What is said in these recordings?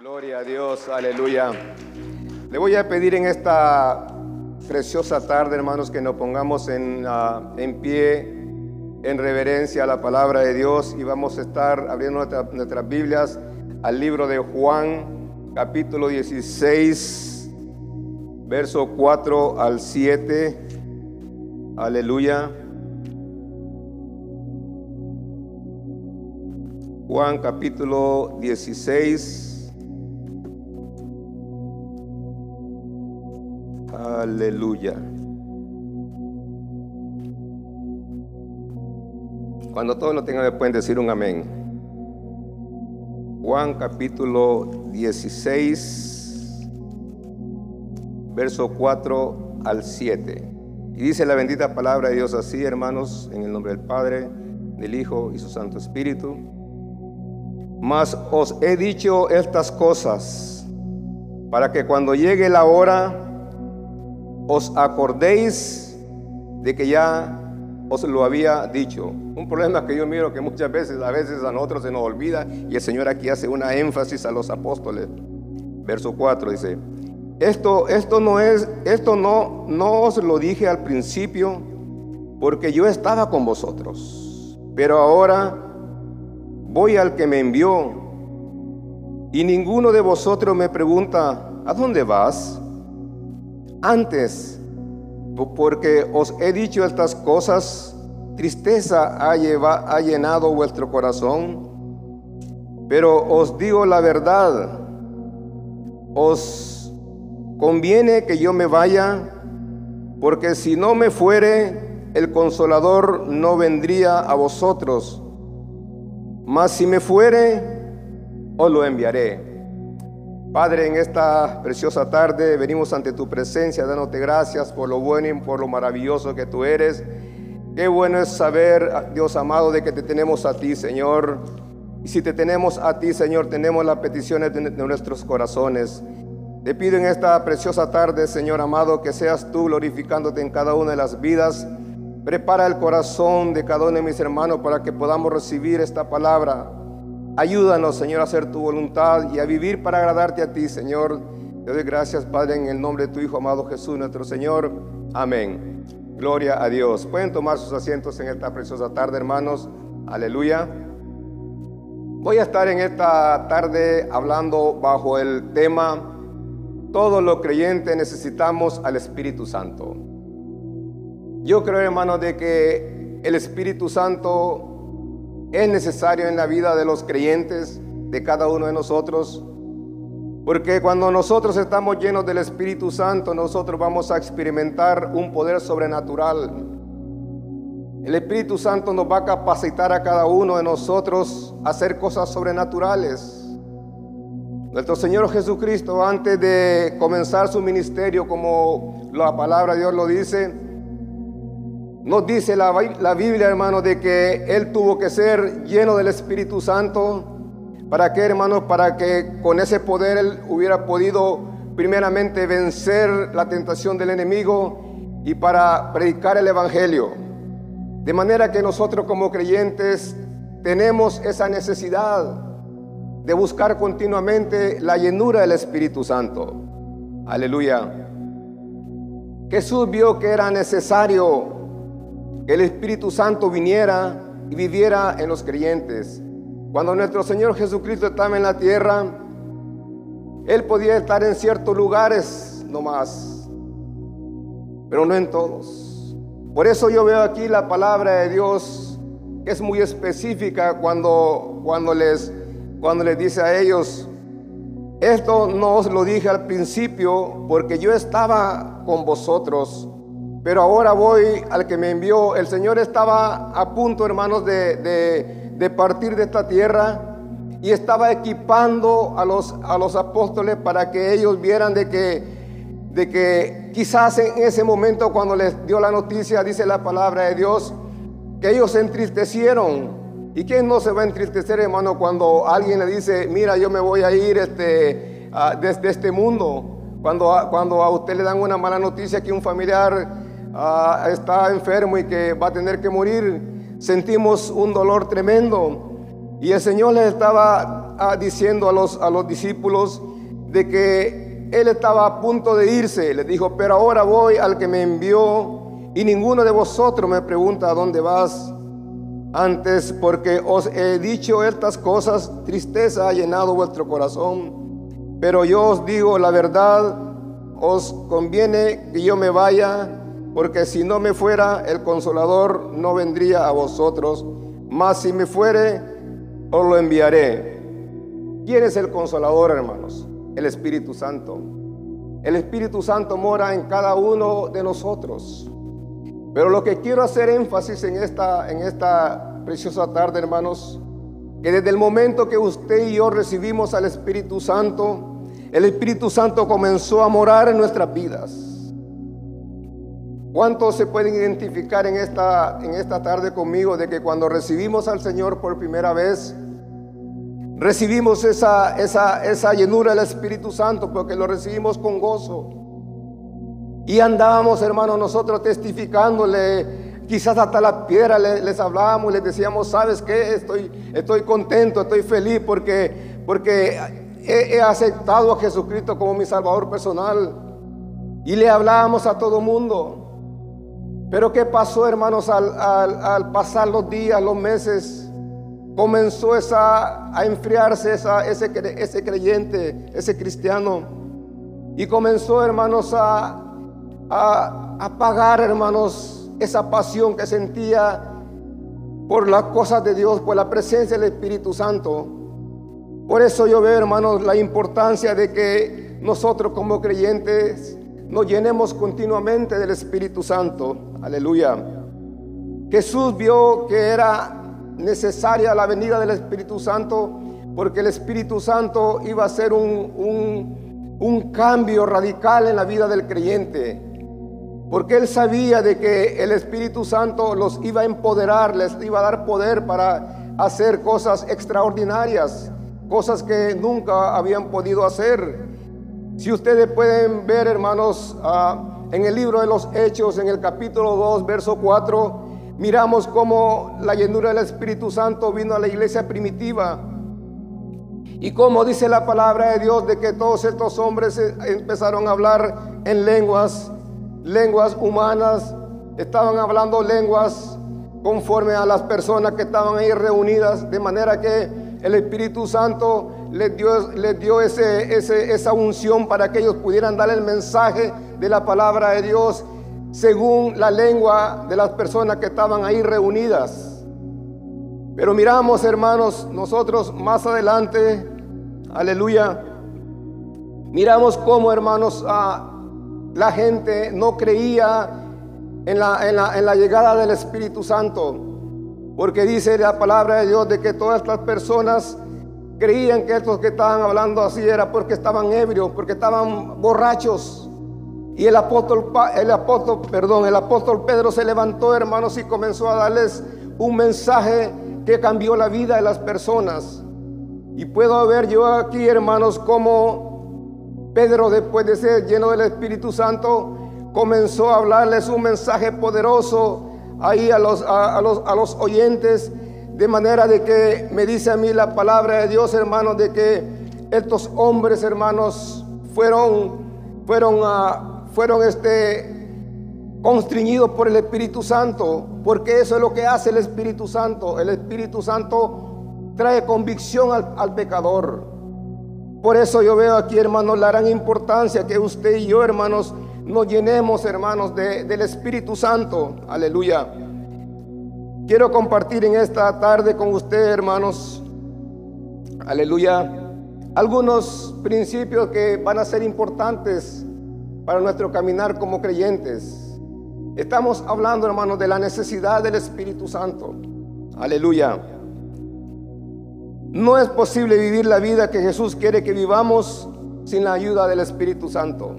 Gloria a Dios, aleluya. Le voy a pedir en esta preciosa tarde, hermanos, que nos pongamos en, ah, en pie, en reverencia a la palabra de Dios y vamos a estar abriendo nuestra- nuestras Biblias al libro de Juan, capítulo 16, verso 4 al 7. Aleluya. Juan capítulo 16. Aleluya. Cuando todos lo tengan pueden decir un amén. Juan capítulo 16, verso 4 al 7. Y dice la bendita palabra de Dios así, hermanos, en el nombre del Padre, del Hijo y su Santo Espíritu. Mas os he dicho estas cosas para que cuando llegue la hora os acordéis de que ya os lo había dicho. Un problema que yo miro que muchas veces, a veces a nosotros se nos olvida y el Señor aquí hace una énfasis a los apóstoles. Verso 4 dice, esto, esto no es, esto no, no os lo dije al principio porque yo estaba con vosotros, pero ahora voy al que me envió y ninguno de vosotros me pregunta, ¿a dónde vas? Antes, porque os he dicho estas cosas, tristeza ha, llenado vuestro corazón, pero os digo la verdad, os conviene que yo me vaya, porque si no me fuere, el consolador no vendría a vosotros, mas si me fuere, os lo enviaré. Padre, en esta preciosa tarde venimos ante tu presencia, dándote gracias por lo bueno y por lo maravilloso que tú eres. Qué bueno es saber, Dios amado, de que te tenemos a ti, Señor. Y si te tenemos a ti, Señor, tenemos las peticiones de, nuestros corazones. Te pido en esta preciosa tarde, Señor amado, que seas tú glorificándote en cada una de las vidas. Prepara el corazón de cada uno de mis hermanos para que podamos recibir esta palabra. Ayúdanos, Señor, a hacer tu voluntad y a vivir para agradarte a ti, Señor. Te doy gracias, Padre, en el nombre de tu Hijo amado Jesús, nuestro Señor. Amén. Gloria a Dios. Pueden tomar sus asientos en esta preciosa tarde, hermanos. Aleluya. Voy a estar en esta tarde hablando bajo el tema Todos los creyentes necesitamos al Espíritu Santo. Yo creo, hermanos, de que el Espíritu Santo es necesario en la vida de los creyentes, de cada uno de nosotros, porque cuando nosotros estamos llenos del Espíritu Santo, nosotros vamos a experimentar un poder sobrenatural. El Espíritu Santo nos va a capacitar a cada uno de nosotros a hacer cosas sobrenaturales. Nuestro Señor Jesucristo, antes de comenzar su ministerio, como la palabra de Dios lo dice, nos dice la, la Biblia, hermano, de que Él tuvo que ser lleno del Espíritu Santo. ¿Para qué, hermanos? Para que con ese poder Él hubiera podido primeramente vencer la tentación del enemigo y para predicar el Evangelio. De manera que nosotros como creyentes tenemos esa necesidad de buscar continuamente la llenura del Espíritu Santo. Aleluya. Jesús vio que era necesario el Espíritu Santo viniera y viviera en los creyentes. Cuando nuestro Señor Jesucristo estaba en la tierra, Él podía estar en ciertos lugares nomás, pero no en todos. Por eso yo veo aquí la palabra de Dios que es muy específica cuando, cuando, les, cuando les dice a ellos, esto no os lo dije al principio porque yo estaba con vosotros pero ahora voy al que me envió. El Señor estaba a punto, hermanos, de, de, partir de esta tierra y estaba equipando a los, a los apóstoles para que ellos vieran de que, de que quizás en ese momento cuando les dio la noticia, dice la palabra de Dios, que ellos se entristecieron. ¿Y quién no se va a entristecer, hermano, cuando alguien le dice, mira, yo me voy a ir este, desde este mundo? Cuando, cuando a usted le dan una mala noticia que un familiar está enfermo y que va a tener que morir, sentimos un dolor tremendo. Y el Señor les estaba ah, diciendo a los, a los discípulos de que Él estaba a punto de irse. Les dijo, pero ahora voy al que me envió y ninguno de vosotros me pregunta a dónde vas. Antes, porque os he dicho estas cosas, tristeza ha llenado vuestro corazón. Pero yo os digo la verdad, os conviene que yo me vaya, porque si no me fuera, el consolador no vendría a vosotros. Mas si me fuere, os lo enviaré. ¿Quién es el consolador, hermanos? El Espíritu Santo. El Espíritu Santo mora en cada uno de nosotros. Pero lo que quiero hacer énfasis en esta, en esta preciosa tarde, hermanos, que desde el momento que usted y yo recibimos al Espíritu Santo, el Espíritu Santo comenzó a morar en nuestras vidas. ¿Cuántos se pueden identificar en esta, en esta tarde conmigo de que cuando recibimos al Señor por primera vez, recibimos esa, esa, esa llenura del Espíritu Santo porque lo recibimos con gozo? Y andábamos, hermanos, nosotros testificándole, quizás hasta la piedra les, hablábamos, les decíamos, ¿sabes qué? Estoy, estoy contento, estoy feliz porque, porque he, aceptado a Jesucristo como mi Salvador personal. Y le hablábamos a todo mundo. Pero ¿qué pasó, hermanos, al, pasar los días, los meses? Comenzó esa, a enfriarse ese creyente, ese cristiano. Y comenzó, hermanos, a, a apagar, hermanos, esa pasión que sentía por las cosas de Dios, por la presencia del Espíritu Santo. Por eso yo veo, hermanos, la importancia de que nosotros como creyentes nos llenemos continuamente del Espíritu Santo. Aleluya. Jesús vio que era necesaria la venida del Espíritu Santo porque el Espíritu Santo iba a ser un, un, un cambio radical en la vida del creyente. Porque él sabía de que el Espíritu Santo los iba a empoderar, les iba a dar poder para hacer cosas extraordinarias, cosas que nunca habían podido hacer. Si ustedes pueden ver, hermanos, ah, en el libro de los Hechos, en el capítulo 2, verso 4, miramos cómo la llenura del Espíritu Santo vino a la iglesia primitiva. Y como dice la palabra de Dios de que todos estos hombres eh, empezaron a hablar en lenguas lenguas humanas, estaban hablando lenguas conforme a las personas que estaban ahí reunidas, de manera que el Espíritu Santo les dio, dio ese, esa unción para que ellos pudieran dar el mensaje de la palabra de Dios según la lengua de las personas que estaban ahí reunidas. Pero miramos, hermanos, nosotros más adelante, aleluya, miramos cómo, hermanos, la gente no creía en la, en la, llegada del Espíritu Santo, porque dice la palabra de Dios de que todas estas personas creían que estos que estaban hablando así era porque estaban ebrios, porque estaban borrachos. Y el apóstol, el apóstol, perdón, el apóstol Pedro se levantó, hermanos, y comenzó a darles un mensaje que cambió la vida de las personas. Y puedo ver yo aquí, hermanos, cómo Pedro, después de ser lleno del Espíritu Santo, comenzó a hablarles un mensaje poderoso ahí a los, a, los, a los oyentes, de manera de que me dice a mí la palabra de Dios, hermanos, de que estos hombres, hermanos, fueron, fueron, uh, fueron este, constriñidos por el Espíritu Santo, porque eso es lo que hace el Espíritu Santo. El Espíritu Santo trae convicción al, al pecador. Por eso yo veo aquí, hermanos, la gran importancia que usted y yo, hermanos, nos llenemos, hermanos, del Espíritu Santo. Aleluya. Quiero compartir en esta tarde con usted, hermanos, aleluya, algunos principios que van a ser importantes para nuestro caminar como creyentes. Estamos hablando, hermanos, de la necesidad del Espíritu Santo. Aleluya. No es posible vivir la vida que Jesús quiere que vivamos sin la ayuda del Espíritu Santo.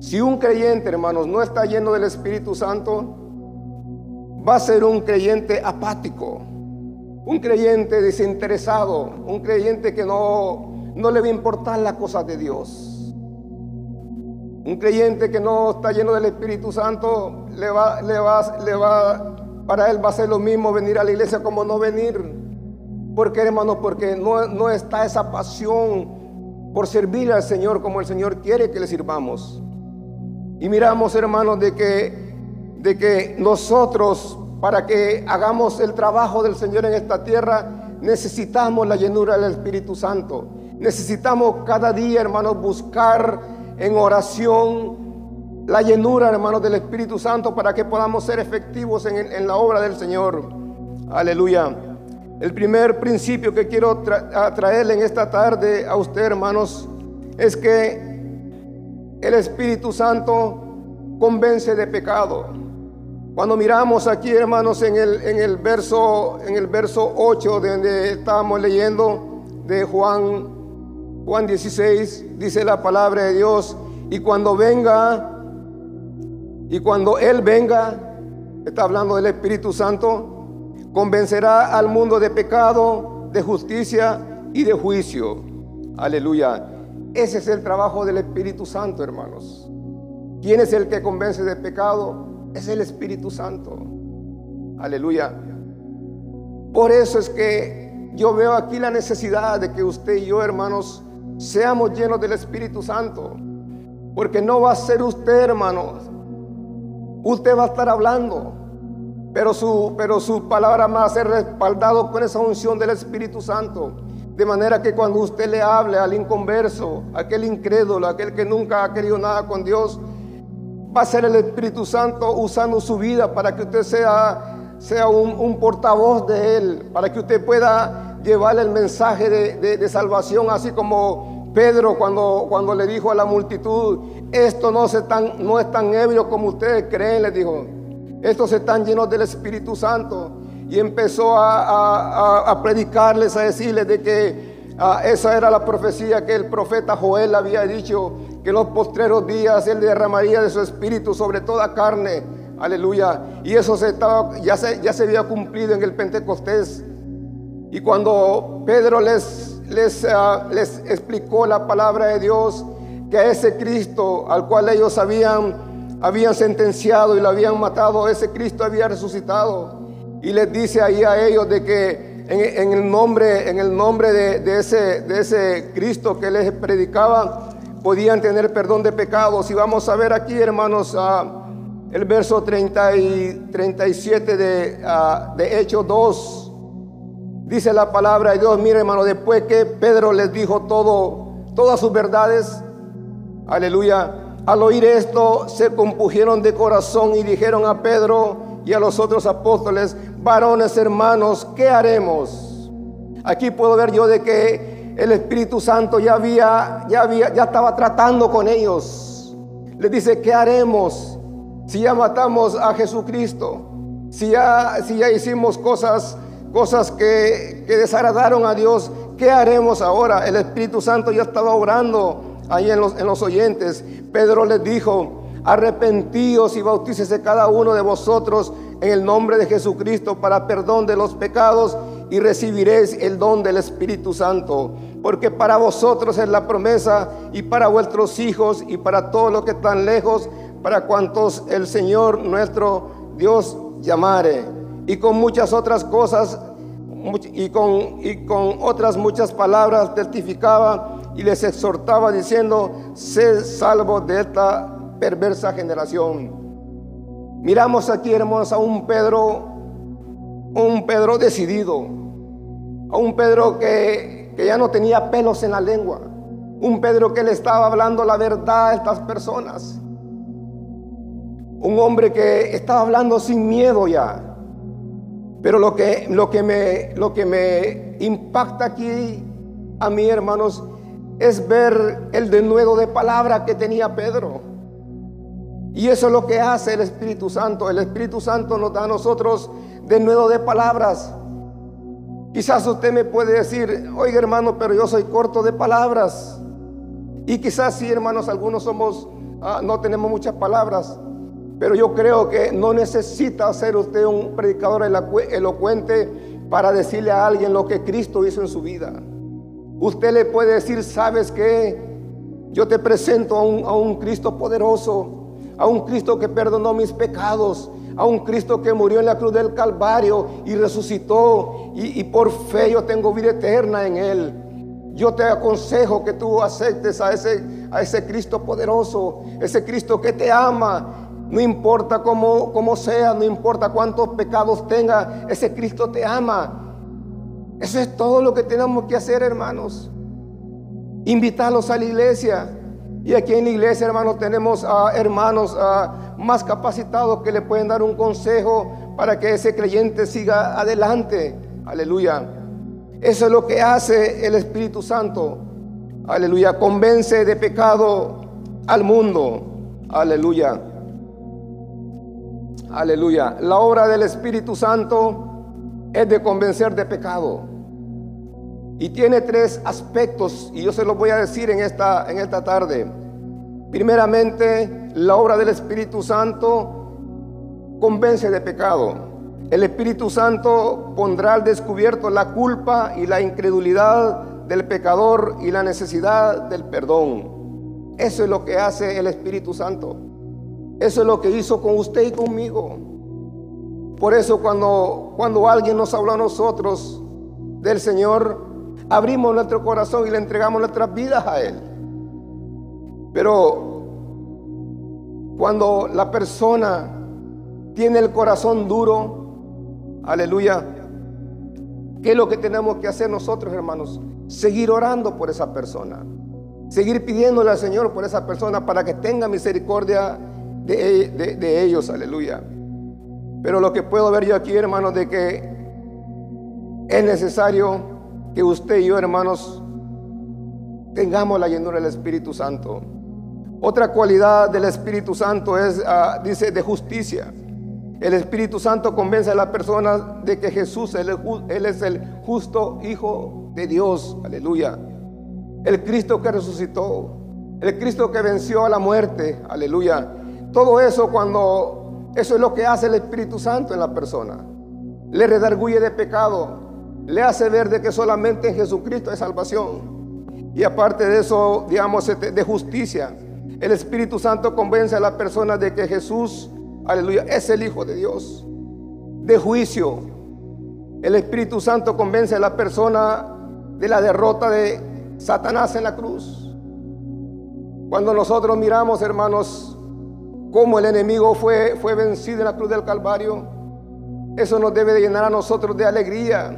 Si un creyente, hermanos, no está lleno del Espíritu Santo, va a ser un creyente apático, un creyente desinteresado, un creyente que no, no le va a importar las cosas de Dios. Un creyente que no está lleno del Espíritu Santo le va, le va, le va para él va a ser lo mismo venir a la iglesia como no venir. ¿Por qué, hermano? Porque no, no está esa pasión por servir al Señor como el Señor quiere que le sirvamos. Y miramos, hermanos, de que, de que nosotros, para que hagamos el trabajo del Señor en esta tierra, necesitamos la llenura del Espíritu Santo. Necesitamos cada día, hermanos, buscar en oración la llenura, hermanos, del Espíritu Santo para que podamos ser efectivos en, la obra del Señor. Aleluya. El primer principio que quiero traerle en esta tarde a usted, hermanos, es que el Espíritu Santo convence de pecado. Cuando miramos aquí, hermanos, en el, en el, verso, en el verso 8, de donde estábamos leyendo de Juan, Juan 16, dice la palabra de Dios, y cuando venga y cuando Él venga, está hablando del Espíritu Santo, convencerá al mundo de pecado, de justicia y de juicio. Aleluya. Ese es el trabajo del Espíritu Santo, hermanos. ¿Quién es el que convence de pecado? Es el Espíritu Santo. Aleluya. Por eso es que yo veo aquí la necesidad de que usted y yo, hermanos, seamos llenos del Espíritu Santo. Porque no va a ser usted, hermanos, Usted va a estar hablando, pero su, pero su palabra va a ser respaldado con esa unción del Espíritu Santo. De manera que cuando usted le hable al inconverso, aquel incrédulo, aquel que nunca ha querido nada con Dios, va a ser el Espíritu Santo usando su vida para que usted sea, sea un, portavoz de Él, para que usted pueda llevarle el mensaje de salvación, así como Pedro cuando, cuando le dijo a la multitud, esto no, se tan, no es tan ebrio como ustedes creen, le dijo, estos están llenos del Espíritu Santo. Y empezó a, predicarles, a decirles de que ah, esa era la profecía que el profeta Joel había dicho, que en los postreros días él derramaría de su espíritu sobre toda carne. Aleluya. Y eso se estaba, ya, se, ya se había cumplido en el Pentecostés. Y cuando Pedro les les, ah, les explicó la palabra de Dios, que a ese Cristo al cual ellos habían, habían sentenciado y lo habían matado, ese Cristo había resucitado. Y les dice ahí a ellos de que en, el nombre, en el nombre de, ese, de ese Cristo que les predicaba, podían tener perdón de pecados. Y vamos a ver aquí, hermanos, uh, el verso 30 y 37 de, uh, de Hechos 2. Dice la palabra de Dios, mire hermano, después que Pedro les dijo todo, todas sus verdades, aleluya, al oír esto se compugieron de corazón y dijeron a Pedro y a los otros apóstoles, varones hermanos, ¿qué haremos? Aquí puedo ver yo de que el Espíritu Santo ya había, ya había, ya estaba tratando con ellos. Les dice, ¿qué haremos si ya matamos a Jesucristo? Si ya, si ya hicimos cosas cosas que, desagradaron a Dios, ¿qué haremos ahora? El Espíritu Santo ya estaba orando ahí en los, en los oyentes. Pedro les dijo, arrepentíos y bautícese cada uno de vosotros en el nombre de Jesucristo para perdón de los pecados y recibiréis el don del Espíritu Santo. Porque para vosotros es la promesa y para vuestros hijos y para todos los que están lejos, para cuantos el Señor nuestro Dios llamare y con muchas otras cosas y con, y con otras muchas palabras testificaba y les exhortaba diciendo, sé salvo de esta perversa generación. Miramos aquí, hermanos, a un Pedro, un Pedro decidido, un Pedro que, que ya no tenía pelos en la lengua, un Pedro que le estaba hablando la verdad a estas personas, un hombre que estaba hablando sin miedo ya, pero lo que, lo que, me, lo que me impacta aquí a mí, hermanos, es ver el denuedo de palabra que tenía Pedro. Y eso es lo que hace el Espíritu Santo. El Espíritu Santo nos da a nosotros denuedo de palabras. Quizás usted me puede decir, oiga hermano, pero yo soy corto de palabras. Y quizás sí, hermanos, algunos somos, ah, no tenemos muchas palabras. Pero yo creo que no necesita ser usted un predicador elocuente para decirle a alguien lo que Cristo hizo en su vida. Usted le puede decir, ¿sabes qué? Yo te presento a un, Cristo poderoso, a un Cristo que perdonó mis pecados, a un Cristo que murió en la cruz del Calvario y resucitó y, por fe yo tengo vida eterna en Él. Yo te aconsejo que tú aceptes a ese, a ese Cristo poderoso, ese Cristo que te ama, no importa cómo, cómo, sea, no importa cuántos pecados tenga, ese Cristo te ama. Eso es todo lo que tenemos que hacer, hermanos. Invitarlos a la iglesia. Y aquí en la iglesia, hermanos, tenemos a hermanos más capacitados que le pueden dar un consejo para que ese creyente siga adelante. Aleluya. Eso es lo que hace el Espíritu Santo. Aleluya. Convence de pecado al mundo. Aleluya. Aleluya. La obra del Espíritu Santo es de convencer de pecado. Y tiene tres aspectos y yo se los voy a decir en esta, en esta tarde. Primeramente, la obra del Espíritu Santo convence de pecado. El Espíritu Santo pondrá al descubierto la culpa y la incredulidad del pecador y la necesidad del perdón. Eso es lo que hace el Espíritu Santo. Eso es lo que hizo con usted y conmigo. Por eso cuando, cuando alguien nos habla a nosotros del Señor, abrimos nuestro corazón y le entregamos nuestras vidas a Él. Pero cuando la persona tiene el corazón duro, aleluya, ¿qué es lo que tenemos que hacer nosotros, hermanos? Seguir orando por esa persona. Seguir pidiéndole al Señor por esa persona para que tenga misericordia de, de ellos, aleluya. Pero lo que puedo ver yo aquí, hermanos, de que es necesario que usted y yo, hermanos, tengamos la llenura del Espíritu Santo. Otra cualidad del Espíritu Santo es, ah, dice, de justicia. El Espíritu Santo convence a las personas de que Jesús, él es el justo Hijo de Dios. Aleluya. El Cristo que resucitó. El Cristo que venció a la muerte. Aleluya. Todo eso cuando eso es lo que hace el Espíritu Santo en la persona. Le redarguye de pecado. Le hace ver de que solamente en Jesucristo hay salvación. Y aparte de eso, digamos, de justicia. El Espíritu Santo convence a la persona de que Jesús, aleluya, es el Hijo de Dios. De juicio. El Espíritu Santo convence a la persona de la derrota de Satanás en la cruz. Cuando nosotros miramos, hermanos, cómo el enemigo fue, fue vencido en la cruz del Calvario, eso nos debe de llenar a nosotros de alegría,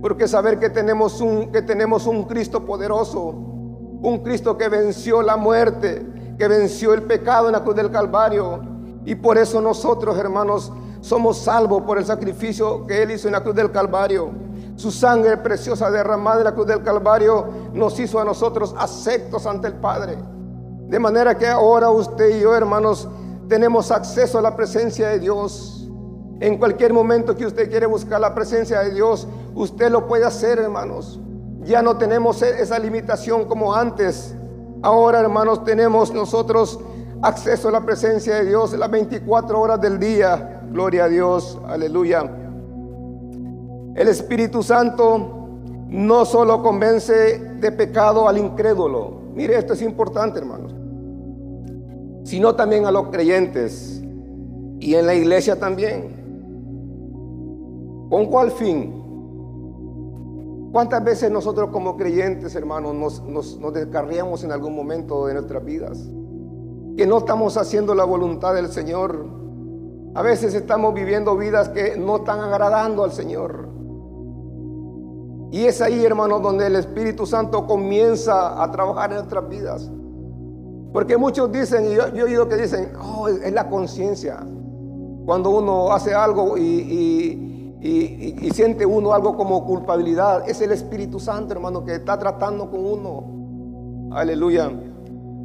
porque saber que tenemos un, que tenemos un Cristo poderoso, un Cristo que venció la muerte, que venció el pecado en la cruz del Calvario, y por eso nosotros, hermanos, somos salvos por el sacrificio que Él hizo en la cruz del Calvario. Su sangre preciosa derramada en la cruz del Calvario nos hizo a nosotros aceptos ante el Padre. De manera que ahora usted y yo, hermanos, tenemos acceso a la presencia de Dios. En cualquier momento que usted quiere buscar la presencia de Dios, usted lo puede hacer, hermanos. Ya no tenemos e-, esa limitación como antes. Ahora, hermanos, tenemos nosotros acceso a la presencia de Dios las 24 horas del día. Gloria a Dios, aleluya. El Espíritu Santo no solo convence de pecado al incrédulo. Mire, esto es importante, hermanos sino también a los creyentes y en la iglesia también. ¿Con cuál fin? ¿Cuántas veces nosotros como creyentes, hermanos, nos, descarriamos en algún momento de nuestras vidas? Que no estamos haciendo la voluntad del Señor. A veces estamos viviendo vidas que no están agradando al Señor. Y es ahí, hermanos, donde el Espíritu Santo comienza a trabajar en nuestras vidas. Porque muchos dicen, y yo, he oído que dicen, oh, es, la conciencia. Cuando uno hace algo y, siente uno algo como culpabilidad, es el Espíritu Santo, hermano, que está tratando con uno. Aleluya.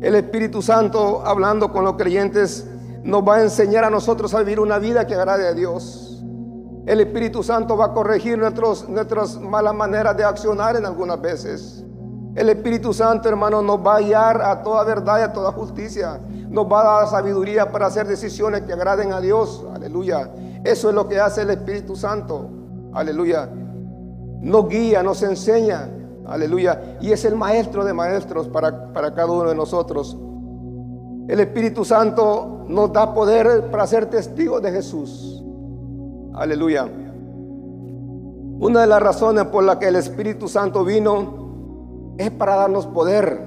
El Espíritu Santo, hablando con los creyentes, nos va a enseñar a nosotros a vivir una vida que agrade a Dios. El Espíritu Santo va a corregir nuestros, nuestras malas maneras de accionar en algunas veces. El Espíritu Santo, hermano, nos va a guiar a toda verdad y a toda justicia. Nos va a dar sabiduría para hacer decisiones que agraden a Dios. Aleluya. Eso es lo que hace el Espíritu Santo. Aleluya. Nos guía, nos enseña. Aleluya. Y es el maestro de maestros para, para cada uno de nosotros. El Espíritu Santo nos da poder para ser testigos de Jesús. Aleluya. Una de las razones por la que el Espíritu Santo vino es para darnos poder,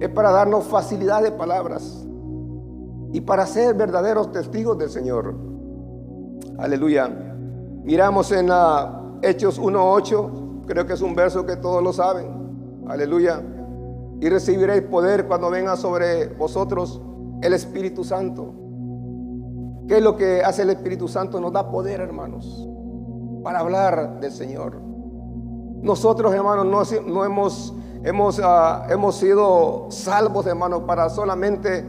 es para darnos facilidad de palabras y para ser verdaderos testigos del Señor. Aleluya. Miramos en ah, Hechos 1.8, creo que es un verso que todos lo saben. Aleluya. Y recibiréis poder cuando venga sobre vosotros el Espíritu Santo. ¿Qué es lo que hace el Espíritu Santo? Nos da poder, hermanos, para hablar del Señor. Nosotros, hermanos, no, hemos, hemos, ah, hemos sido salvos, hermanos, para solamente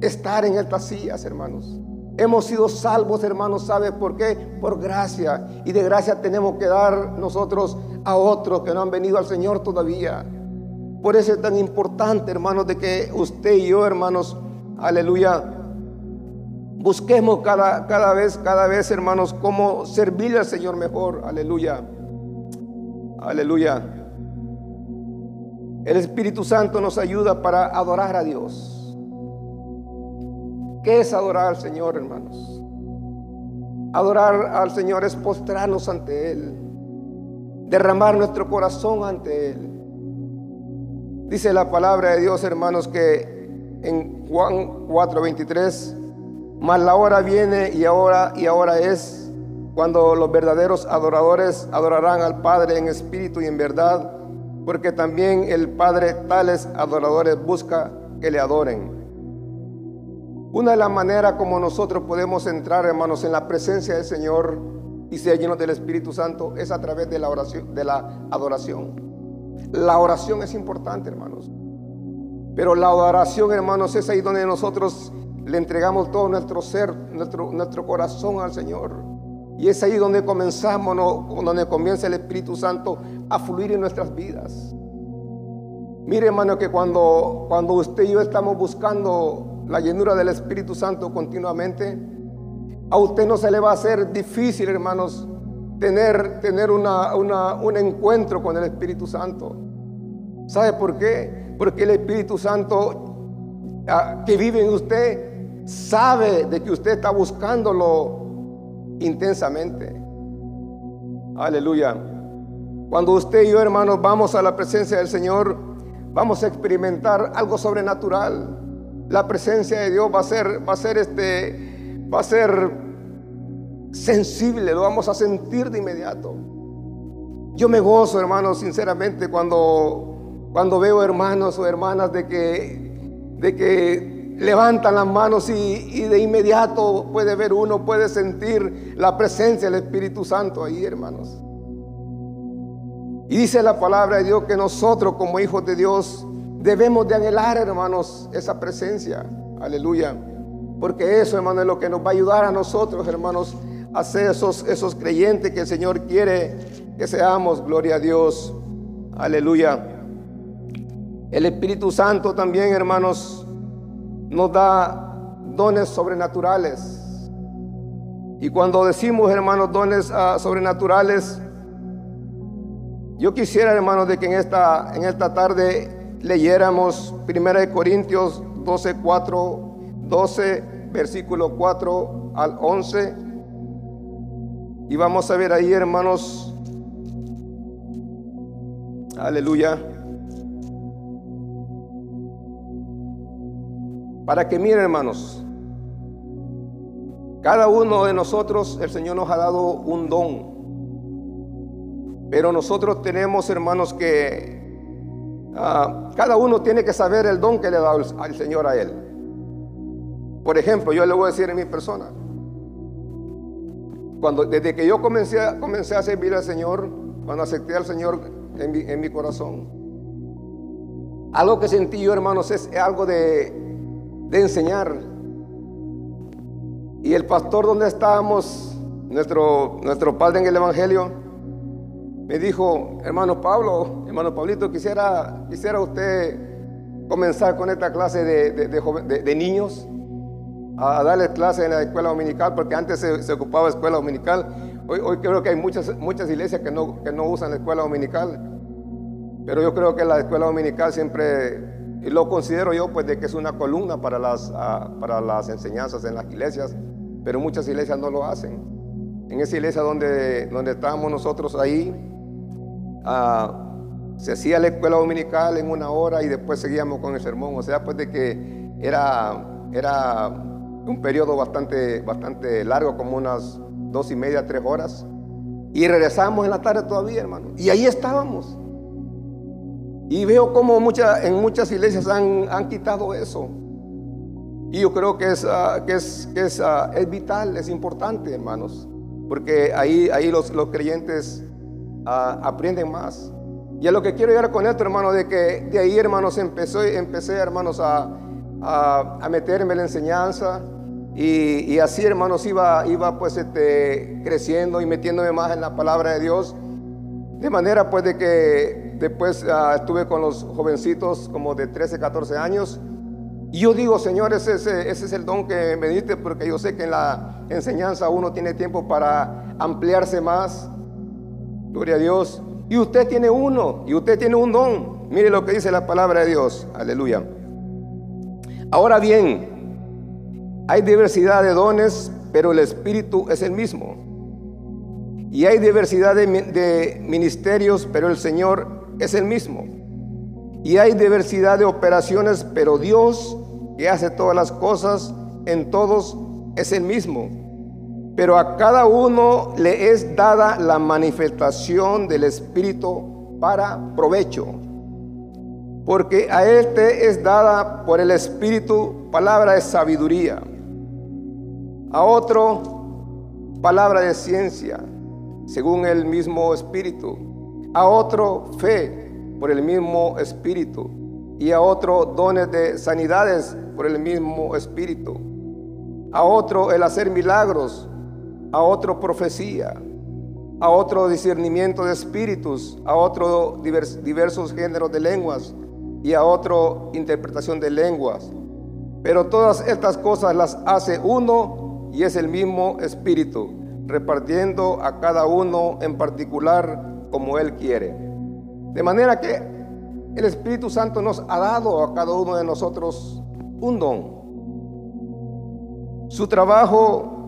estar en estas sillas, hermanos. Hemos sido salvos, hermanos, ¿sabe por qué? Por gracia. Y de gracia tenemos que dar nosotros a otros que no han venido al Señor todavía. Por eso es tan importante, hermanos, de que usted y yo, hermanos, aleluya, busquemos cada, cada vez, cada vez, hermanos, cómo servirle al Señor mejor. Aleluya. Aleluya. El Espíritu Santo nos ayuda para adorar a Dios. ¿Qué es adorar al Señor, hermanos? Adorar al Señor es postrarnos ante Él, derramar nuestro corazón ante Él. Dice la palabra de Dios, hermanos, que en Juan 4:23, mas la hora viene y ahora y ahora es cuando los verdaderos adoradores adorarán al Padre en espíritu y en verdad, porque también el Padre tales adoradores busca que le adoren. Una de las maneras como nosotros podemos entrar, hermanos, en la presencia del Señor y ser llenos del Espíritu Santo es a través de la oración, de la adoración. La oración es importante, hermanos. Pero la adoración, hermanos, es ahí donde nosotros le entregamos todo nuestro ser, nuestro, nuestro corazón al Señor. Y es ahí donde comenzamos, donde comienza el Espíritu Santo a fluir en nuestras vidas. Mire, hermano, que cuando, cuando usted y yo estamos buscando la llenura del Espíritu Santo continuamente, a usted no se le va a hacer difícil, hermanos, tener, tener un encuentro con el Espíritu Santo. ¿Sabe por qué? Porque el Espíritu Santo ah, que vive en usted sabe de que usted está buscándolo intensamente. Aleluya. Cuando usted y yo, hermanos, vamos a la presencia del Señor, vamos a experimentar algo sobrenatural la presencia de Dios va a ser, va a ser este, va a ser sensible, lo vamos a sentir de inmediato. Yo me gozo, hermanos, sinceramente, cuando, cuando veo hermanos o hermanas de que, de que levantan las manos y, y, de inmediato puede ver uno, puede sentir la presencia del Espíritu Santo ahí, hermanos. Y dice la palabra de Dios que nosotros como hijos de Dios Debemos de anhelar, hermanos, esa presencia. Aleluya. Porque eso, hermanos, es lo que nos va a ayudar a nosotros, hermanos, a ser esos, esos creyentes que el Señor quiere que seamos. Gloria a Dios. Aleluya. El Espíritu Santo también, hermanos, nos da dones sobrenaturales. Y cuando decimos, hermanos, dones ah, sobrenaturales, yo quisiera, hermanos, de que en esta, en esta tarde leyéramos 1 Corintios 12, 4, 12, versículo 4 al 11. Y vamos a ver ahí, hermanos. Aleluya. Para que miren, hermanos. Cada uno de nosotros, el Señor nos ha dado un don. Pero nosotros tenemos, hermanos, que Ah, cada uno tiene que saber el don que le ha dado al Señor a él. Por ejemplo, yo le voy a decir en mi persona. Cuando, desde que yo comencé, comencé a servir al Señor, cuando acepté al Señor en mi, corazón, algo que sentí yo, hermanos, es algo de, de enseñar. Y el pastor donde estábamos, nuestro, nuestro padre en el Evangelio, me dijo, hermano Pablo, hermano Pablito, quisiera, quisiera usted comenzar con esta clase de, de, niños, a darles clase en la escuela dominical, porque antes se, ocupaba escuela dominical. Hoy, hoy, creo que hay muchas, muchas iglesias que no, que no usan la escuela dominical, pero yo creo que la escuela dominical siempre lo considero yo pues de que es una columna para las, para las enseñanzas en las iglesias, pero muchas iglesias no lo hacen. En esa iglesia donde, donde estábamos nosotros ahí, ah, se hacía la escuela dominical en una hora y después seguíamos con el sermón. O sea, pues de que era, era un periodo bastante, bastante largo, como unas dos y media, tres horas. Y regresamos en la tarde todavía, hermano. Y ahí estábamos. Y veo como en muchas iglesias han, han, quitado eso. Y yo creo que es, ah, que es, es, ah, es, vital, es importante, hermanos. Porque ahí, ahí los, los creyentes aprenden más. Y a lo que quiero llegar con esto, hermano, de que de ahí, hermanos, empecé, empecé hermanos, a, a, meterme en la enseñanza. Y, así, hermanos, iba, iba pues este, creciendo y metiéndome más en la palabra de Dios. De manera pues de que después ah, estuve con los jovencitos como de 13, 14 años. Y yo digo, Señor, ese, ese, ese, es el don que me diste porque yo sé que en la enseñanza uno tiene tiempo para ampliarse más. Gloria a Dios. Y usted tiene uno, y usted tiene un don. Mire lo que dice la palabra de Dios. Aleluya. Ahora bien, hay diversidad de dones, pero el Espíritu es el mismo. Y hay diversidad de, ministerios, pero el Señor es el mismo. Y hay diversidad de operaciones, pero Dios, que hace todas las cosas en todos, es el mismo pero a cada uno le es dada la manifestación del Espíritu para provecho. Porque a este es dada por el Espíritu palabra de sabiduría, a otro palabra de ciencia, según el mismo Espíritu, a otro fe por el mismo Espíritu, y a otro dones de sanidades por el mismo Espíritu, a otro el hacer milagros a otro profecía, a otro discernimiento de espíritus, a otro diversos géneros de lenguas y a otro interpretación de lenguas. Pero todas estas cosas las hace uno y es el mismo espíritu, repartiendo a cada uno en particular como él quiere. De manera que el Espíritu Santo nos ha dado a cada uno de nosotros un don. Su trabajo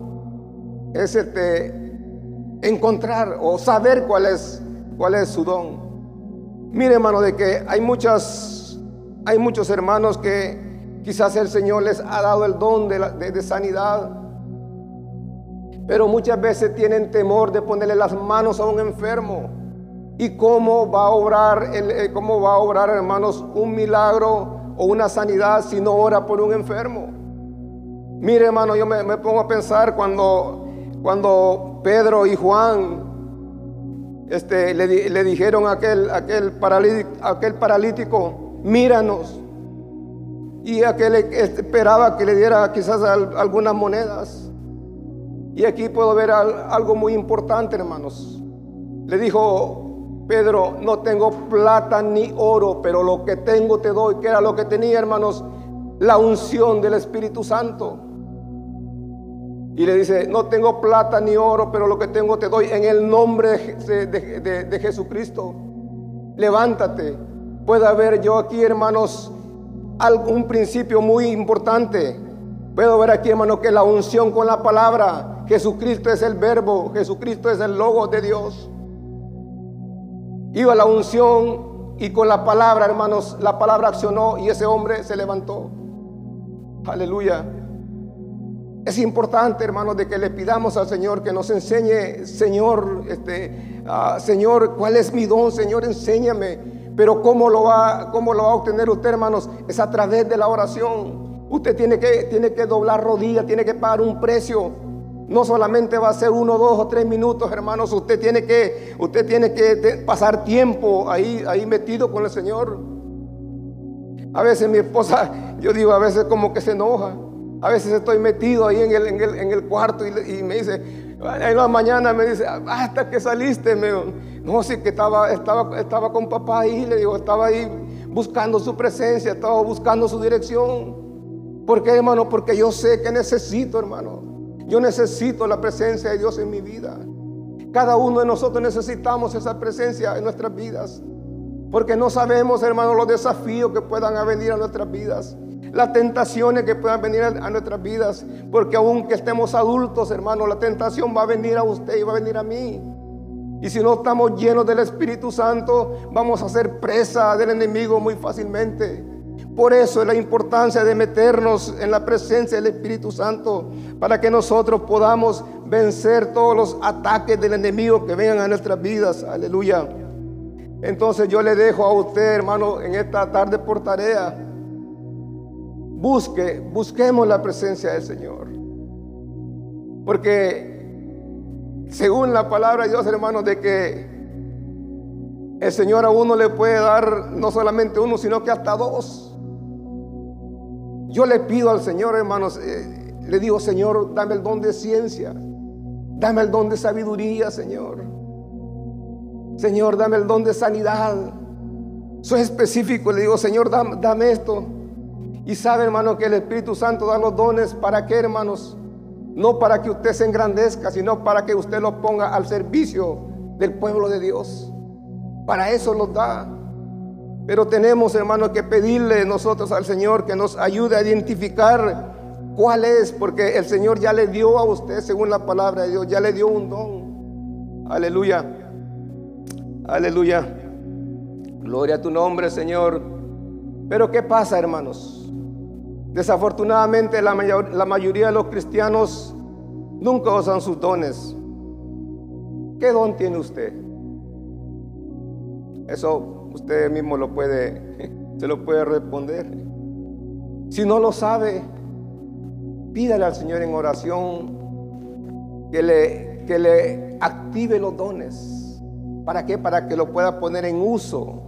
es este, encontrar o saber cuál es, cuál es su don. Mire, hermano, de que hay muchas, hay muchos hermanos que quizás el Señor les ha dado el don de, sanidad, pero muchas veces tienen temor de ponerle las manos a un enfermo. ¿Y cómo va a obrar, el, cómo va a obrar, hermanos, un milagro o una sanidad si no ora por un enfermo? Mire, hermano, yo me, me pongo a pensar cuando cuando Pedro y Juan este, le, dijeron a aquel, paralítico, aquel paralítico, míranos. Y aquel esperaba que le diera quizás algunas monedas. Y aquí puedo ver algo muy importante, hermanos. Le dijo Pedro, no tengo plata ni oro, pero lo que tengo te doy, que era lo que tenía, hermanos, la unción del Espíritu Santo. Y le dice, no tengo plata ni oro, pero lo que tengo te doy en el nombre de, Jesucristo. Levántate. Puede haber yo aquí, hermanos, algún principio muy importante. Puedo ver aquí, hermano, que la unción con la palabra, Jesucristo es el verbo, Jesucristo es el logo de Dios. Iba la unción y con la palabra, hermanos, la palabra accionó y ese hombre se levantó. Aleluya. Es importante, hermanos, de que le pidamos al Señor que nos enseñe, Señor, este, ah, Señor, cuál es mi don, Señor, enséñame. Pero cómo lo va, cómo lo va a obtener usted, hermanos, es a través de la oración. Usted tiene que, tiene que doblar rodillas, tiene que pagar un precio. No solamente va a ser uno, dos o tres minutos, hermanos. Usted tiene que, usted tiene que pasar tiempo ahí, ahí metido con el Señor. A veces mi esposa, yo digo, a veces como que se enoja. A veces estoy metido ahí en el, en el, cuarto y, me dice, en la mañana me dice, hasta que saliste, me, no, sí que estaba, estaba, estaba con papá ahí, le digo, estaba ahí buscando su presencia, estaba buscando su dirección. ¿Por qué, hermano? Porque yo sé que necesito, hermano. Yo necesito la presencia de Dios en mi vida. Cada uno de nosotros necesitamos esa presencia en nuestras vidas. Porque no sabemos, hermanos, los desafíos que puedan venir a nuestras vidas. Las tentaciones que puedan venir a nuestras vidas. Porque aunque estemos adultos, hermanos, la tentación va a venir a usted y va a venir a mí. Y si no estamos llenos del Espíritu Santo, vamos a ser presa del enemigo muy fácilmente. Por eso es la importancia de meternos en la presencia del Espíritu Santo, para que nosotros podamos vencer todos los ataques del enemigo que vengan a nuestras vidas. Aleluya. Entonces yo le dejo a usted, hermano, en esta tarde por tarea. Busque, busquemos la presencia del Señor. Porque según la palabra de Dios, hermano, de que el Señor a uno le puede dar no solamente uno, sino que hasta dos. Yo le pido al Señor, hermanos, eh, le digo, Señor, dame el don de ciencia, dame el don de sabiduría, Señor. Señor, dame el don de sanidad. Soy específico, le digo, Señor, dame, esto. Y sabe, hermano, que el Espíritu Santo da los dones. ¿Para qué, hermanos? No para que usted se engrandezca, sino para que usted los ponga al servicio del pueblo de Dios. Para eso los da. Pero tenemos, hermanos, que pedirle nosotros al Señor que nos ayude a identificar cuál es, porque el Señor ya le dio a usted, según la palabra de Dios, ya le dio un don. Aleluya. Aleluya. Gloria a tu nombre, Señor. Pero ¿qué pasa, hermanos? Desafortunadamente la, mayoría de los cristianos nunca usan sus dones. ¿Qué don tiene usted? Eso usted mismo lo puede, se lo puede responder. Si no lo sabe, pídale al Señor en oración que le, que le active los dones. ¿Para qué? Para que lo pueda poner en uso.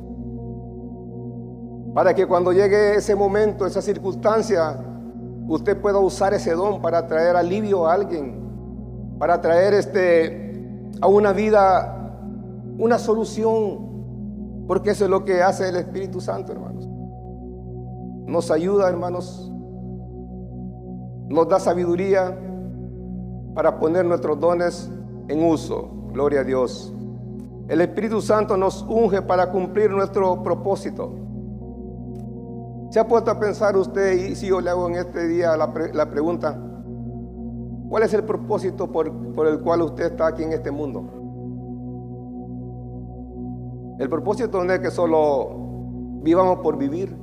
Para que cuando llegue ese momento, esa circunstancia, usted pueda usar ese don para traer alivio a alguien, para traer este, a una vida una solución, porque eso es lo que hace el Espíritu Santo, hermanos. Nos ayuda, hermanos, nos da sabiduría para poner nuestros dones en uso. Gloria a Dios. El Espíritu Santo nos unge para cumplir nuestro propósito. ¿Se ha puesto a pensar usted, y si yo le hago en este día la, pregunta, ¿cuál es el propósito por, por el cual usted está aquí en este mundo? El propósito no es que solo vivamos por vivir.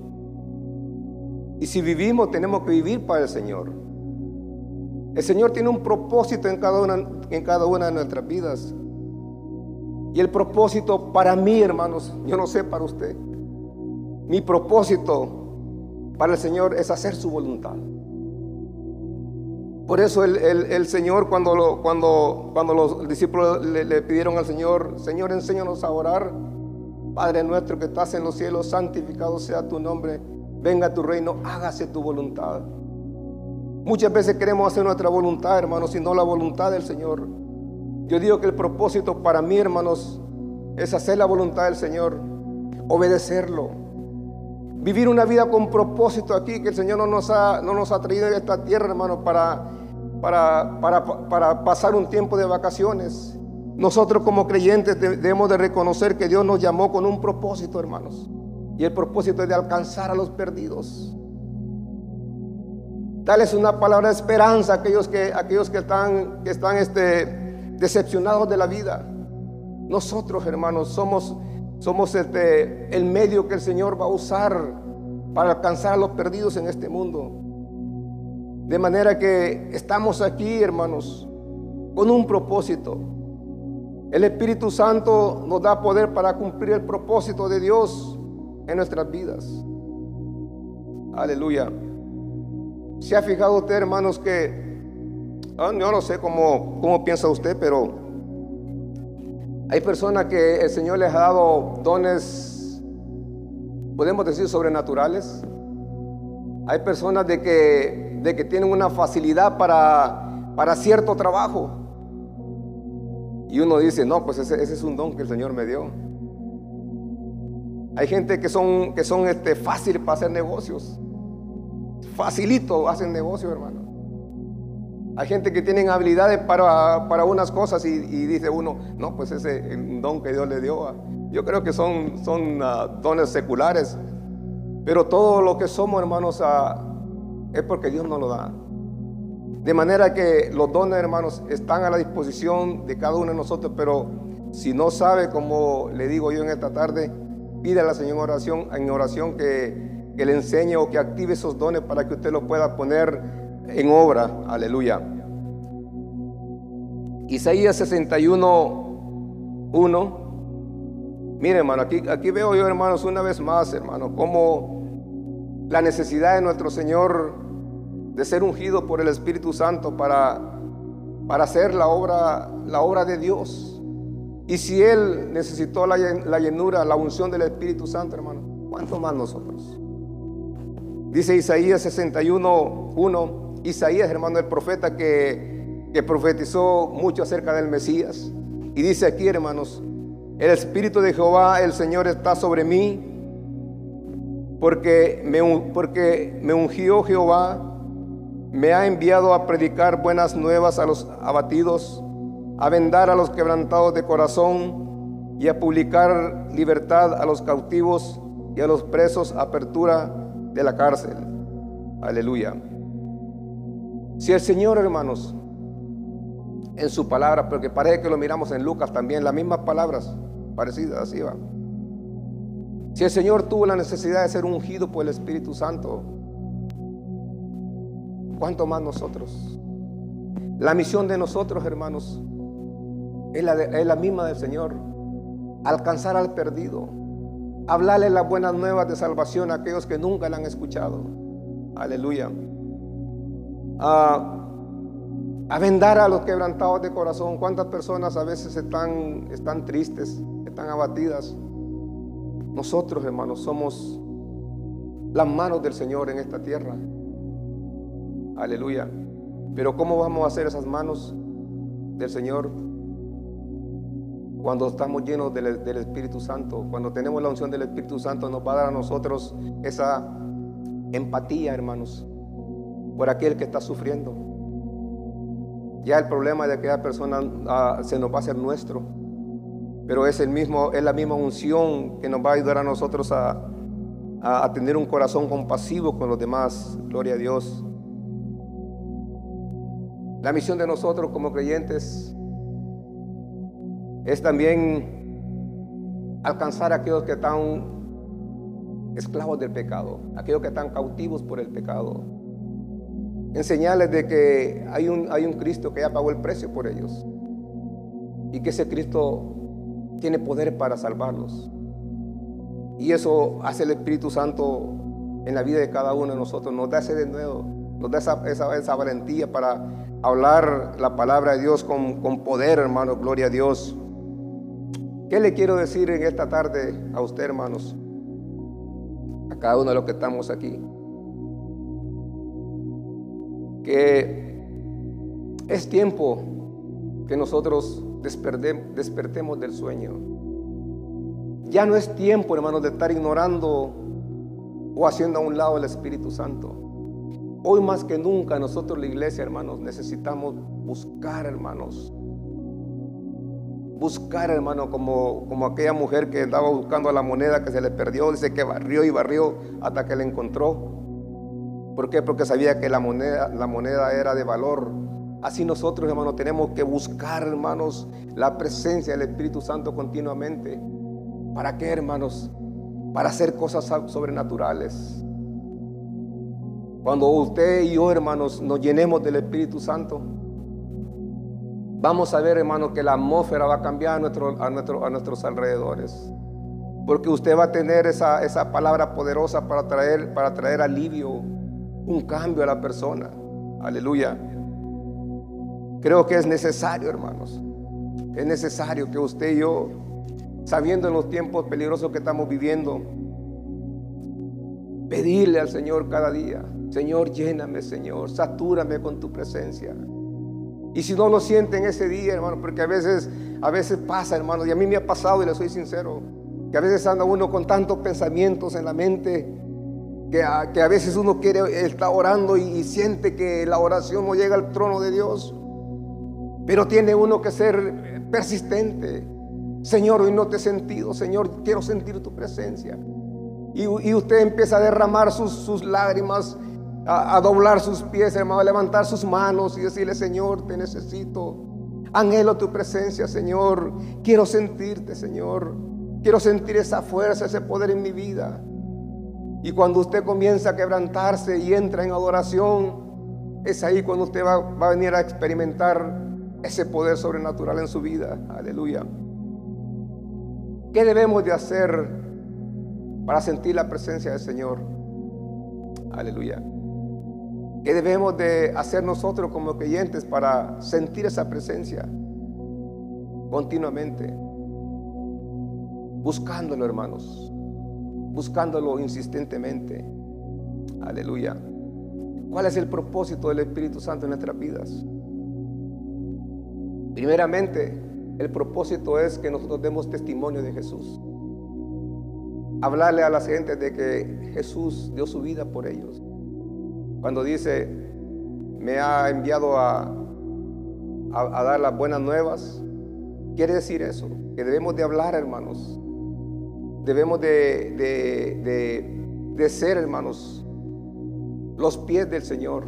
Y si vivimos, tenemos que vivir para el Señor. El Señor tiene un propósito en cada una, en cada una de nuestras vidas. Y el propósito para mí, hermanos, yo no sé para usted. Mi propósito para el Señor es hacer su voluntad. Por eso el, Señor, cuando, cuando, cuando los discípulos le, le, pidieron al Señor, Señor, enséñanos a orar. Padre nuestro que estás en los cielos, santificado sea tu nombre. Venga tu reino, hágase tu voluntad. Muchas veces queremos hacer nuestra voluntad, hermanos, y no la voluntad del Señor. Yo digo que el propósito para mí, hermanos, es hacer la voluntad del Señor, obedecerlo, vivir una vida con propósito aquí, que el Señor no nos ha, no nos ha traído a esta tierra, hermanos, para, para, para, pasar un tiempo de vacaciones. Nosotros como creyentes debemos de reconocer que Dios nos llamó con un propósito, hermanos. Y el propósito es de alcanzar a los perdidos. Darles una palabra de esperanza a aquellos que, aquellos que están, que están este, decepcionados de la vida. Nosotros, hermanos, somos, somos este, el medio que el Señor va a usar para alcanzar a los perdidos en este mundo. De manera que estamos aquí, hermanos, con un propósito. El Espíritu Santo nos da poder para cumplir el propósito de Dios en nuestras vidas. Aleluya. ¿Se ha fijado usted, hermanos, que Ah, yo no sé cómo, cómo piensa usted, pero hay personas que el Señor les ha dado dones, podemos decir, sobrenaturales. Hay personas de que, de que tienen una facilidad para, para cierto trabajo. Y uno dice, no, pues ese, es un don que el Señor me dio. Hay gente que son, que son este, fáciles para hacer negocios. Facilito hacen negocios, hermano. Hay gente que tiene habilidades para, unas cosas y, dice uno, no, pues ese don que Dios le dio Yo creo que son, son ah, dones seculares, pero todo lo que somos, hermanos, ah, es porque Dios nos lo da. De manera que los dones, hermanos, están a la disposición de cada uno de nosotros, pero si no sabe, como le digo yo en esta tarde, pídale al Señor en oración, en oración que, que le enseñe o que active esos dones para que usted los pueda poner en obra. Aleluya. Isaías 61, 1. Mire, hermano, aquí, aquí veo yo, hermanos, una vez más, hermano, como la necesidad de nuestro Señor de ser ungido por el Espíritu Santo para, para hacer la obra, la obra de Dios. Y si Él necesitó la, la llenura, la unción del Espíritu Santo, hermano, ¿cuánto más nosotros? Dice Isaías 61, 1. Isaías, hermano, el profeta que, que profetizó mucho acerca del Mesías. Y dice aquí, hermanos, el Espíritu de Jehová, el Señor, está sobre mí, porque me, porque me ungió Jehová, me ha enviado a predicar buenas nuevas a los abatidos, a vendar a los quebrantados de corazón y a publicar libertad a los cautivos y a los presos, apertura de la cárcel. Aleluya. Si el Señor, hermanos, en su palabra, porque parece que lo miramos en Lucas también, las mismas palabras, parecida, así va. Si el Señor tuvo la necesidad de ser ungido por el Espíritu Santo, ¿cuánto más nosotros? La misión de nosotros, hermanos, es la, es la misma del Señor. Alcanzar al perdido. Hablarle las buenas nuevas de salvación a aquellos que nunca la han escuchado. Aleluya. Ah, a vendar a los quebrantados de corazón. ¿Cuántas personas a veces están, están tristes? están abatidas. Nosotros, hermanos, somos las manos del Señor en esta tierra. Aleluya. Pero ¿cómo vamos a hacer esas manos del Señor? Cuando estamos llenos del, del, Espíritu Santo, cuando tenemos la unción del Espíritu Santo, nos va a dar a nosotros esa empatía, hermanos, por aquel que está sufriendo. Ya el problema de aquella persona ah, se nos va a hacer nuestro pero es, el mismo, es la misma unción que nos va a ayudar a nosotros a, a, tener un corazón compasivo con los demás. Gloria a Dios. La misión de nosotros como creyentes es también alcanzar a aquellos que están esclavos del pecado, aquellos que están cautivos por el pecado. Enseñarles de que hay un, hay un Cristo que ya pagó el precio por ellos y que ese Cristo tiene poder para salvarlos. Y eso hace el Espíritu Santo en la vida de cada uno de nosotros. Nos da ese de nuevo, nos da esa, esa, valentía para hablar la palabra de Dios con, con poder, hermano. Gloria a Dios. ¿Qué le quiero decir en esta tarde a usted, hermanos? A cada uno de los que estamos aquí. Que es tiempo que nosotros despertemos del sueño. Ya no es tiempo, hermanos, de estar ignorando o haciendo a un lado el Espíritu Santo. Hoy más que nunca nosotros la iglesia, hermanos, necesitamos buscar, hermanos. Buscar, hermano, como, como aquella mujer que estaba buscando la moneda que se le perdió, dice que barrió y barrió hasta que la encontró. ¿Por qué? Porque sabía que la moneda, la moneda era de valor Así nosotros, hermanos, tenemos que buscar, hermanos, la presencia del Espíritu Santo continuamente. ¿Para qué, hermanos? Para hacer cosas sobrenaturales. Cuando usted y yo, hermanos, nos llenemos del Espíritu Santo, vamos a ver, hermanos, que la atmósfera va a cambiar a, nuestro, a, nuestro, a nuestros alrededores. Porque usted va a tener esa, palabra poderosa para traer alivio, un cambio a la persona. Aleluya. Creo que es necesario, hermanos. Es necesario que usted y yo, sabiendo en los tiempos peligrosos que estamos viviendo, pedirle al Señor cada día, Señor, lléname, Señor, satúrame con tu presencia. Y si no lo sienten ese día, hermano, porque a veces, a veces pasa, hermano, y a mí me ha pasado, y le soy sincero, que a veces anda uno con tantos pensamientos en la mente, que a, veces uno quiere, está orando y, y siente que la oración no llega al trono de Dios. Pero tiene uno que ser persistente. Señor, hoy no te he sentido, Señor, quiero sentir tu presencia. Y, usted empieza a derramar sus, lágrimas, a, a, doblar sus pies, hermano, a levantar sus manos y decirle, Señor, te necesito. Anhelo tu presencia, Señor. Quiero sentirte, Señor. Quiero sentir esa fuerza, ese poder en mi vida. Y cuando usted comienza a quebrantarse y entra en adoración, es ahí cuando usted va, va a venir a experimentar ese poder sobrenatural en su vida. Aleluya. ¿Qué debemos de hacer para sentir la presencia del Señor? Aleluya. ¿Qué debemos de hacer nosotros como creyentes para sentir esa presencia continuamente? Buscándolo, hermanos. Buscándolo insistentemente. Aleluya. ¿Cuál es el propósito del Espíritu Santo en nuestras vidas? Primeramente, el propósito es que nosotros demos testimonio de Jesús. Hablarle a la gente de que Jesús dio su vida por ellos. Cuando dice, me ha enviado a, a, dar las buenas nuevas, quiere decir eso, que debemos de hablar, hermanos. Debemos de, de, de ser, hermanos, los pies del Señor,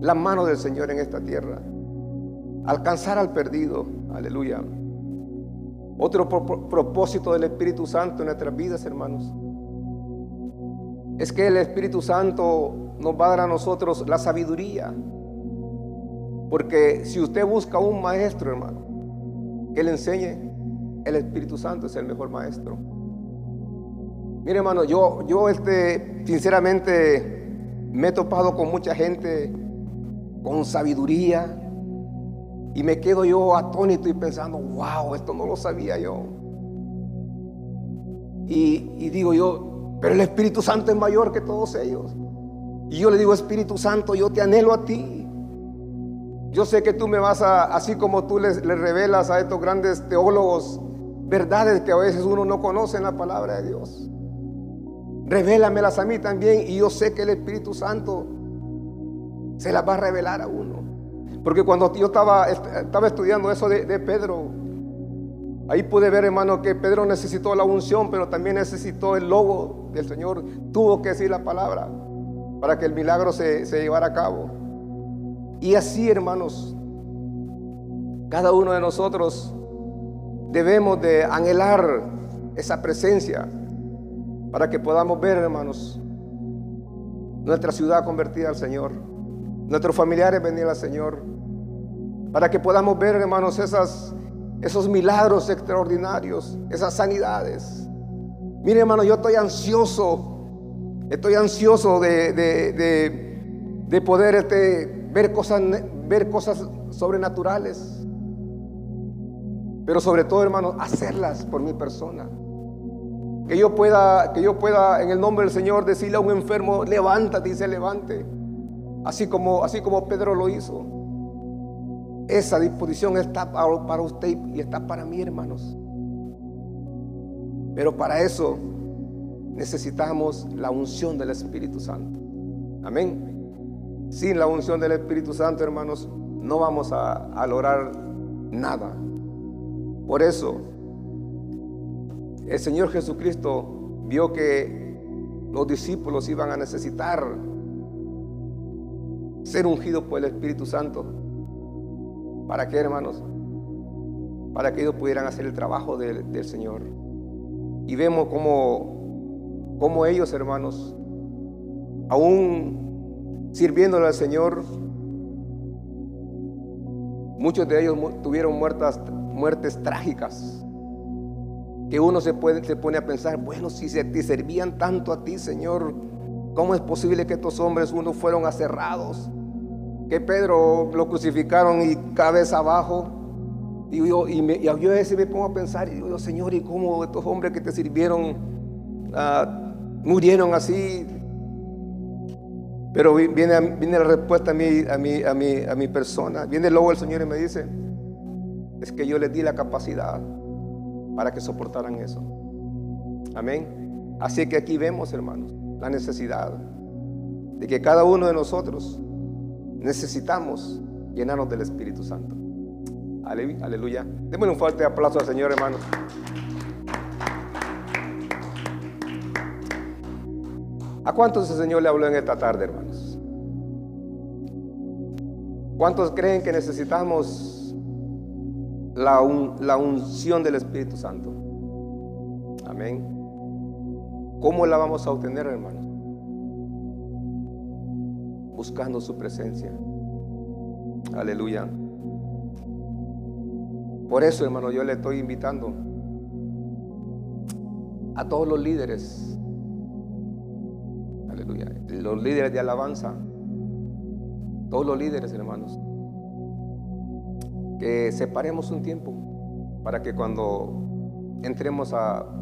la mano del Señor en esta tierra alcanzar al perdido. Aleluya. Otro propósito del Espíritu Santo en nuestras vidas, hermanos, es que el Espíritu Santo nos va a dar a nosotros la sabiduría. Porque si usted busca un maestro, hermano, que le enseñe, el Espíritu Santo es el mejor maestro. Mire, hermano, yo, yo este, sinceramente me he topado con mucha gente con sabiduría, y me quedo yo atónito y pensando, wow, esto no lo sabía yo. Y, digo yo, pero el Espíritu Santo es mayor que todos ellos. Y yo le digo, Espíritu Santo, yo te anhelo a ti. Yo sé que tú me vas a, así como tú les, revelas a estos grandes teólogos verdades que a veces uno no conoce en la palabra de Dios. Revélamelas a mí también y yo sé que el Espíritu Santo se las va a revelar a uno. Porque cuando yo estaba, estaba estudiando eso de, Pedro, ahí pude ver, hermano, que Pedro necesitó la unción, pero también necesitó el logo del Señor. Tuvo que decir la palabra para que el milagro se, se llevara a cabo. Y así, hermanos, cada uno de nosotros debemos de anhelar esa presencia para que podamos ver, hermanos, nuestra ciudad convertida al Señor nuestros familiares venir al Señor, para que podamos ver, hermanos, esas, esos milagros extraordinarios, esas sanidades. Mire, hermano, yo estoy ansioso, estoy ansioso de, de, poder este, ver, cosas, ver cosas sobrenaturales. Pero sobre todo, hermano, hacerlas por mi persona. Que yo pueda, que yo pueda en el nombre del Señor decirle a un enfermo, levántate y se levante. Así como, así como Pedro lo hizo. Esa disposición está para usted y está para mí, hermanos. Pero para eso necesitamos la unción del Espíritu Santo. Amén. Sin la unción del Espíritu Santo, hermanos, no vamos a, a lograr nada. Por eso, el Señor Jesucristo vio que los discípulos iban a necesitar ser ungido por el Espíritu Santo. ¿Para qué, hermanos? Para que ellos pudieran hacer el trabajo del, Señor. Y vemos como, como ellos, hermanos, aún sirviéndole al Señor, muchos de ellos tuvieron muertes trágicas. Que uno se, puede, se pone a pensar, bueno, si se, te servían tanto a ti, Señor, ¿cómo es posible que estos hombres, unos fueron aserrados, que Pedro lo crucificaron y cabeza abajo. Y yo, y, me, yo ese me pongo a pensar, y digo, Señor, ¿y cómo estos hombres que te sirvieron ah, murieron así? Pero viene, viene la respuesta a mí, a, mí, a, mí, a mi persona. Viene luego el Señor y me dice, es que yo les di la capacidad para que soportaran eso. Amén. Así que aquí vemos, hermanos, la necesidad de que cada uno de nosotros necesitamos llenarnos del Espíritu Santo. Aleluya. Démosle un fuerte aplauso al Señor, hermano. ¿A cuántos el Señor le habló en esta tarde, hermanos? ¿Cuántos creen que necesitamos la, la unción del Espíritu Santo? Amén. ¿Cómo la vamos a obtener, hermanos? Buscando su presencia. Aleluya. Por eso, hermano, yo le estoy invitando a todos los líderes los líderes de alabanza, todos los líderes, hermanos, que separemos un tiempo para que cuando entremos a,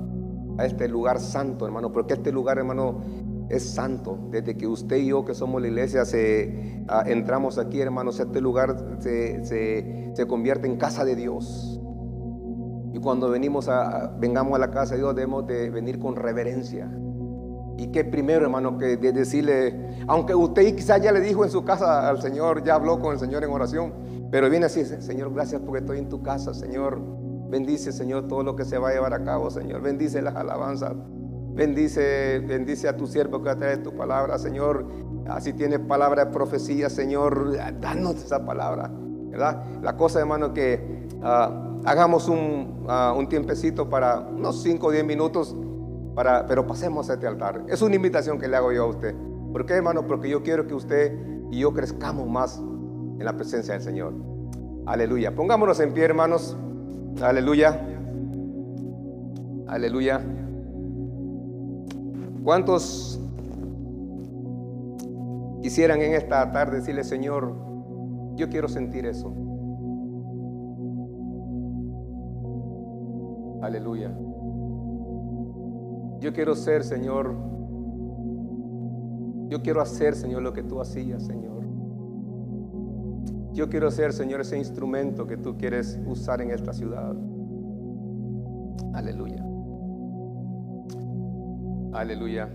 este lugar santo, hermano, porque este lugar, hermano, es santo. Desde que usted y yo, que somos la iglesia, se, entramos aquí, hermanos, este lugar se, se, convierte en casa de Dios. Y cuando venimos a, vengamos a la casa de Dios, debemos de venir con reverencia. Y que primero, hermano, que decirle, aunque usted quizás ya le dijo en su casa al Señor, ya habló con el Señor en oración, pero viene así, Señor, gracias porque estoy en tu casa, Señor. Bendice, Señor, todo lo que se va a llevar a cabo, Señor. Bendice las alabanzas. Bendice, bendice a tu siervo que traer tu palabra, Señor. Así tiene palabra de profecía, Señor. Danos esa palabra, ¿verdad? La cosa, hermano, que ah, hagamos un, uh, un tiempecito para unos 5 o 10 minutos pero pasemos a este altar. Es una invitación que le hago yo a usted. ¿Por qué, hermano? Porque yo quiero que usted y yo crezcamos más en la presencia del Señor. Aleluya. Pongámonos en pie, hermanos. Aleluya. Aleluya. ¿Cuántos quisieran en esta tarde decirle, Señor, yo quiero sentir eso? Aleluya. Yo quiero ser, Señor. Yo quiero hacer, Señor, lo que tú hacías, Señor. Yo quiero ser, Señor, ese instrumento que tú quieres usar en esta ciudad. Aleluya. Aleluya.